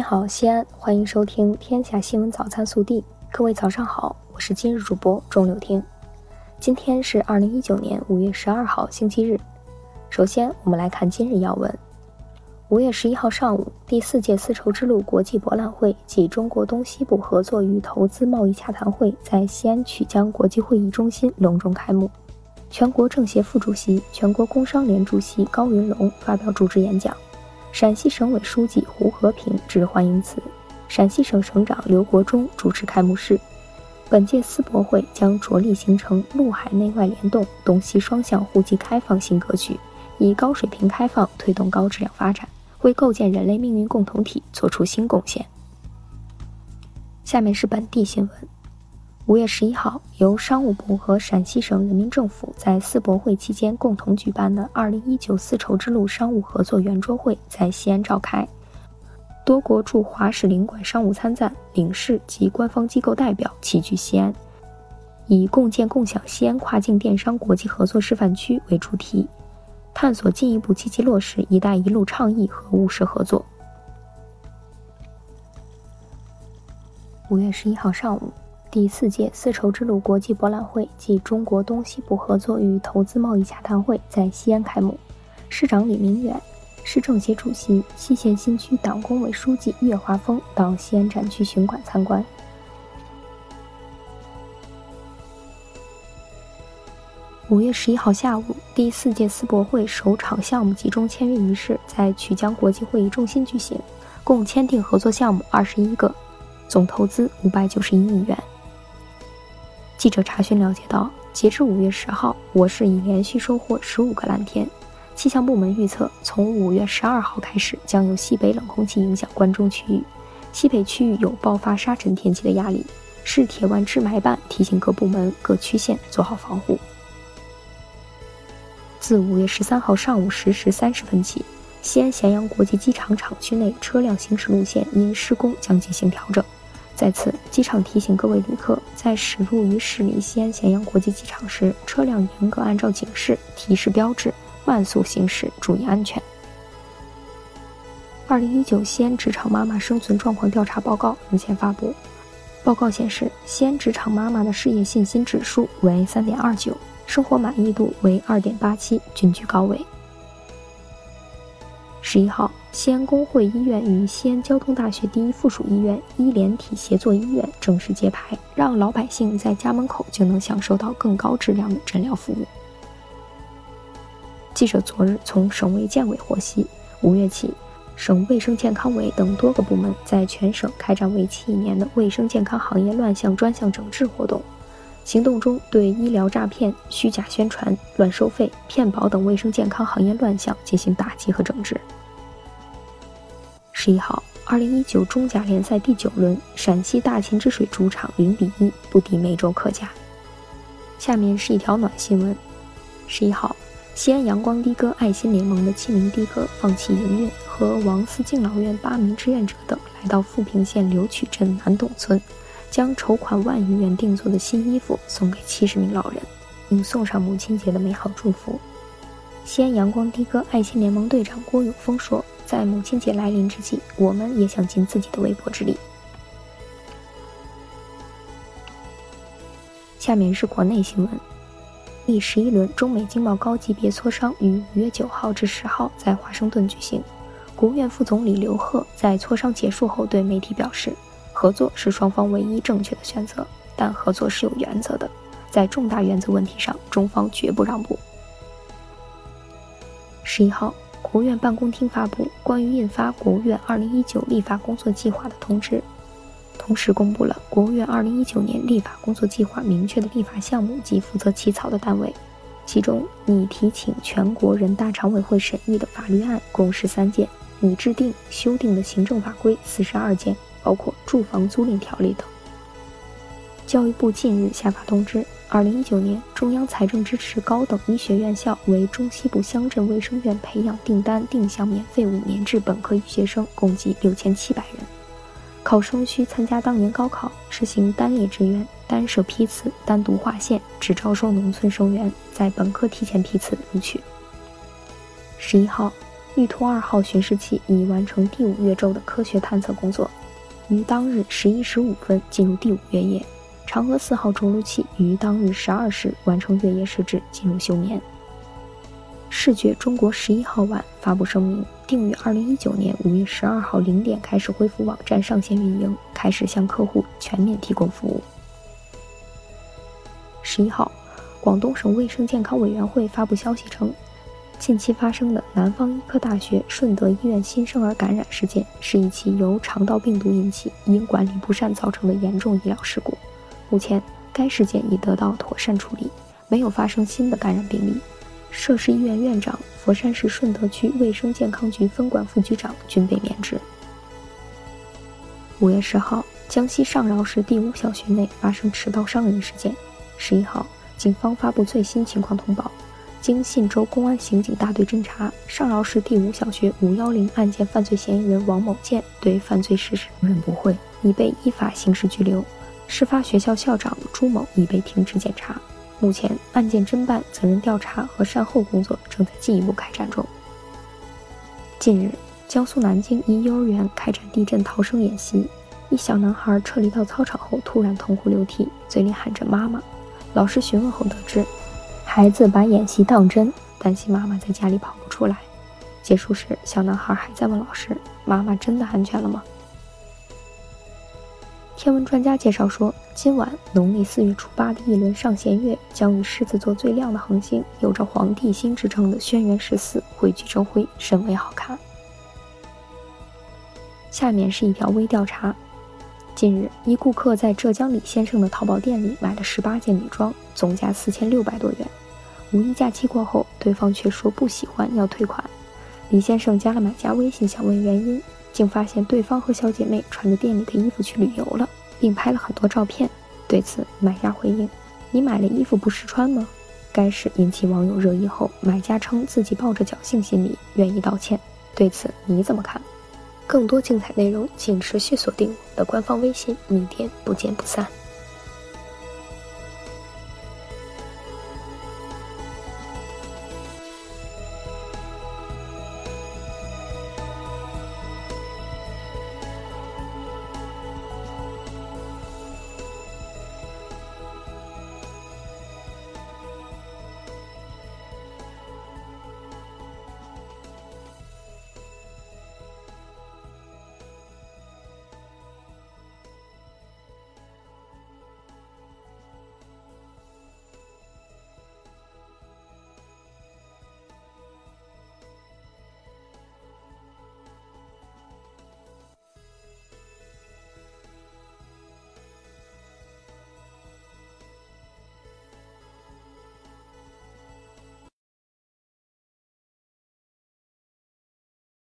你好，西安，欢迎收听《天下新闻早餐速递》。各位早上好，我是今日主播钟柳听。今天是二零一九年五月十二号，星期日。首先，我们来看今日要闻。五月十一号上午，第四届丝绸之路国际博览会暨中国东西部合作与投资贸易洽谈会在西安曲江国际会议中心隆重开幕。全国政协副主席、全国工商联主席高云龙发表主旨演讲。陕西省委书记胡和平致欢迎词，陕西省省长刘国中主持开幕式。本届丝博会将着力形成陆海内外联动、东西双向互济开放新格局，以高水平开放推动高质量发展，为构建人类命运共同体作出新贡献。下面是本地新闻。五月十一号，由商务部和陕西省人民政府在四博会期间共同举办的二零一九丝绸之路商务合作圆桌会在西安召开。多国驻华使领馆商务参赞、领事及官方机构代表齐聚西安，以“共建共享西安跨境电商国际合作示范区”为主题，探索进一步积极落实“一带一路”倡议和务实合作。五月十一号上午。第四届丝绸之路国际博览会暨中国东西部合作与投资贸易洽谈会在西安开幕。市长李明远、市政协主席、西咸新区党工委书记岳华峰到西安展区巡馆参观。五月十一号下午，第四届丝博会首场项目集中签约仪式在曲江国际会议中心举行，共签订合作项目二十一个，总投资五百九十一亿元。记者查询了解到，截至五月十号，我市已连续收获十五个蓝天。气象部门预测，从五月十二号开始，将有西北冷空气影响关中区域，西北区域有爆发沙尘天气的压力。市铁腕治霾办提醒各部门、各区县做好防护。自五月十三号上午十时三十分起，西安咸阳国际机场厂区内车辆行驶路线因施工将进行调整。在此，机场提醒各位旅客，在驶入与驶离西安咸阳国际机场时，车辆严格按照警示、提示标志慢速行驶，注意安全。二零一九西安职场妈妈生存状况调查报告日前发布，报告显示，西安职场妈妈的事业信心指数为三点二九，生活满意度为二点八七，均居高位。十一号，西安工会医院与西安交通大学第一附属医院医联体协作医院正式揭牌，让老百姓在家门口就能享受到更高质量的诊疗服务。记者昨日从省卫健委获悉，五月起，省卫生健康委等多个部门在全省开展为期一年的卫生健康行业乱象专项整治活动。行动中，对医疗诈骗、虚假宣传、乱收费、骗保等卫生健康行业乱象进行打击和整治。十一号，二零一九中甲联赛第九轮，陕西大秦之水主场零比一不敌梅州客家。下面是一条暖新闻：十一号，西安阳光的哥爱心联盟的七名的哥放弃营运，和王寺敬老院八名志愿者等来到富平县柳曲镇南董村。将筹款万余元定做的新衣服送给七十名老人，并送上母亲节的美好祝福。西安阳光的哥爱心联盟队长郭永峰说：“在母亲节来临之际，我们也想尽自己的微薄之力。”下面是国内新闻：第十一轮中美经贸高级别磋商于五月九号至十号在华盛顿举行。国务院副总理刘鹤在磋商结束后对媒体表示。合作是双方唯一正确的选择，但合作是有原则的，在重大原则问题上，中方绝不让步。十一号，国务院办公厅发布关于印发国务院二零一九立法工作计划的通知，同时公布了国务院二零一九年立法工作计划明确的立法项目及负责起草的单位，其中拟提请全国人大常委会审议的法律案共十三件，拟制定修订的行政法规四十二件。包括住房租赁条例等。教育部近日下发通知，二零一九年中央财政支持高等医学院校为中西部乡镇卫生院培养订单定向免费五年制本科医学生共计六千七百人。考生需参加当年高考，实行单列志愿、单设批次、单独划线，只招收农村生源，在本科提前批次录取。十一号。玉兔二号巡视器已完成第五月昼的科学探测工作，于当日十一时五分进入第五月夜。嫦娥四号着陆器于当日十二时完成月夜设置，进入休眠。视觉中国十一号晚发布声明，定于二零一九年五月十二号零点开始恢复网站上线运营，开始向客户全面提供服务。十一号，广东省卫生健康委员会发布消息称。近期发生的南方医科大学顺德医院新生儿感染事件，是一起由肠道病毒引起、因管理不善造成的严重医疗事故。目前，该事件已得到妥善处理，没有发生新的感染病例。涉事医院院长、佛山市顺德区卫生健康局分管副局长均被免职。五月十号，江西上饶市第五小学内发生持刀伤人事件。十一号，警方发布最新情况通报。经信州公安刑警大队侦查，上饶市第五小学五幺零案件犯罪嫌疑人王某建对犯罪事实供认不讳，已被依法刑事拘留。事发学校校长朱某已被停职检查。目前，案件侦办、责任调查和善后工作正在进一步开展中。近日，江苏南京一幼儿园开展地震逃生演习，一小男孩撤离到操场后突然痛哭流涕，嘴里喊着“妈妈”。老师询问后得知。孩子把演习当真，担心妈妈在家里跑不出来。结束时，小男孩还在问老师：“妈妈真的安全了吗？”天文专家介绍说，今晚农历四月初八的一轮上弦月将与狮子座最亮的恒星、有着“皇帝星”之称的轩辕十四汇聚成辉，甚为好看。下面是一条微调查。近日，一顾客在浙江李先生的淘宝店里买了十八件女装，总价四千六百多元。五一假期过后，对方却说不喜欢，要退款。李先生加了买家微信，想问原因，竟发现对方和小姐妹穿着店里的衣服去旅游了，并拍了很多照片。对此，买家回应：“你买了衣服不试穿吗？”该事引起网友热议后，买家称自己抱着侥幸心理，愿意道歉。对此你怎么看？更多精彩内容，请持续锁定我的官方微信，明天不见不散。